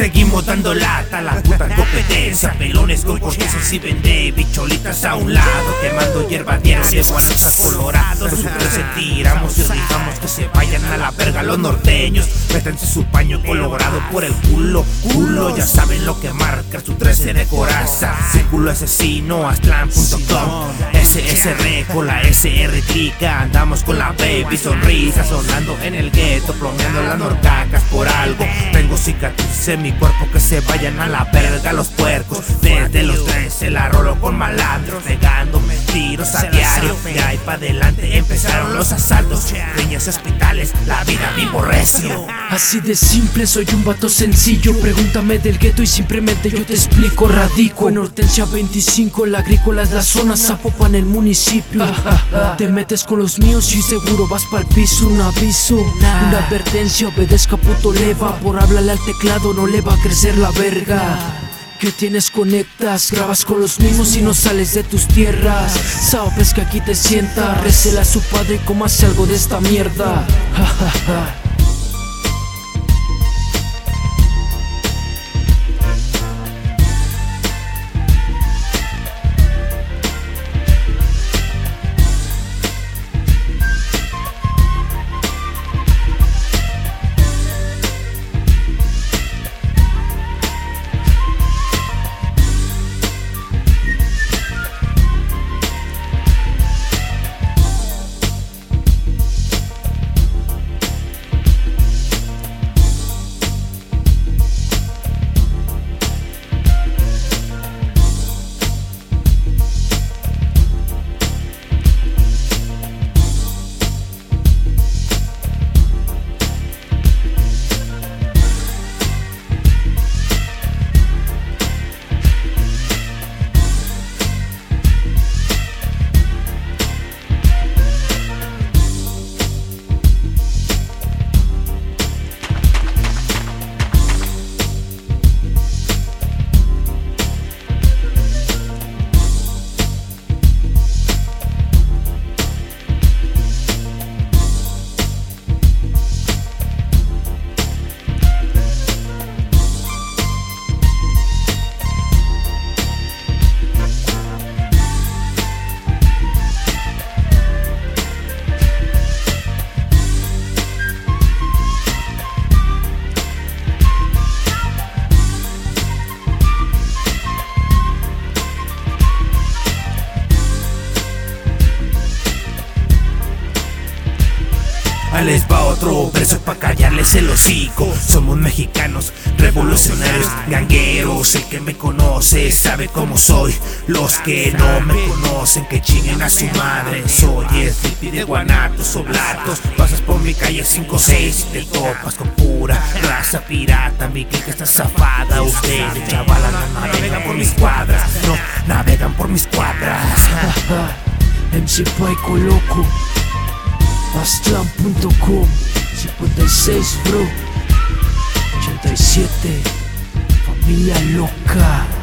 Seguimos dando lata a la puta competencia Pelones con cortezas y vende bicholitas a un lado Quemando hierba diaria, guanotas colorados se tiramos y que se vayan a la verga los norteños. Métanse su paño colorado por el culo Culo, ya saben lo que marca su 13 de coraza. Círculo asesino, astlan.com SSR con la SR clica Andamos con la baby sonrisa Sonando en el gueto, plomeando las norcacas por algo. Tengo cicatrices en mi cuerpo que se vayan a la verga los puercos. Desde los 13 la rolo con malandros Negándome tiros a diario De ahí para adelante empezaron los asaltos. Riñas hospitales, la vida vivo recio Así de simple, soy un vato sencillo. Pregúntame del gueto y simplemente yo te explico. Radico en Hortensia 25 La agrícola es la zona, Zapopan el municipio. Te metes con los míos y seguro vas pa'l piso. Un aviso, una advertencia, obedezca puto leva. Por hablarle al teclado no le va a crecer la verga que tienes conectas, grabas con los mismos y no sales de tus tierras. Sabes que aquí te sienta, recela a su padre y hace algo de esta mierda. les va otro verso pa' callarles el hocico. Somos mexicanos, revolucionarios, gangueros El que me conoce sabe cómo soy. Los que no me conocen que chinguen a su madre. Soy el de guanatos o blatos Pasas por mi calle 5-6 y te topas con pura raza pirata. Mi clica está zafada Ustedes chavalas no navegan por mis cuadras. No navegan por mis cuadras. MC Paico loco Astlan.com 56 bro. 87 Familia loca